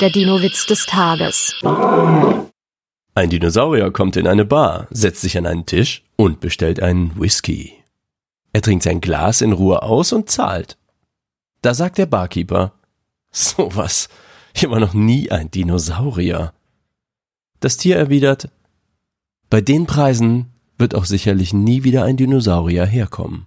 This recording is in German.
Der Dino-Witz des Tages. Ein Dinosaurier kommt in eine Bar, setzt sich an einen Tisch und bestellt einen Whisky. Er trinkt sein Glas in Ruhe aus und zahlt. Da sagt der Barkeeper, sowas, hier war noch nie ein Dinosaurier. Das Tier erwidert, bei den Preisen wird auch sicherlich nie wieder ein Dinosaurier herkommen.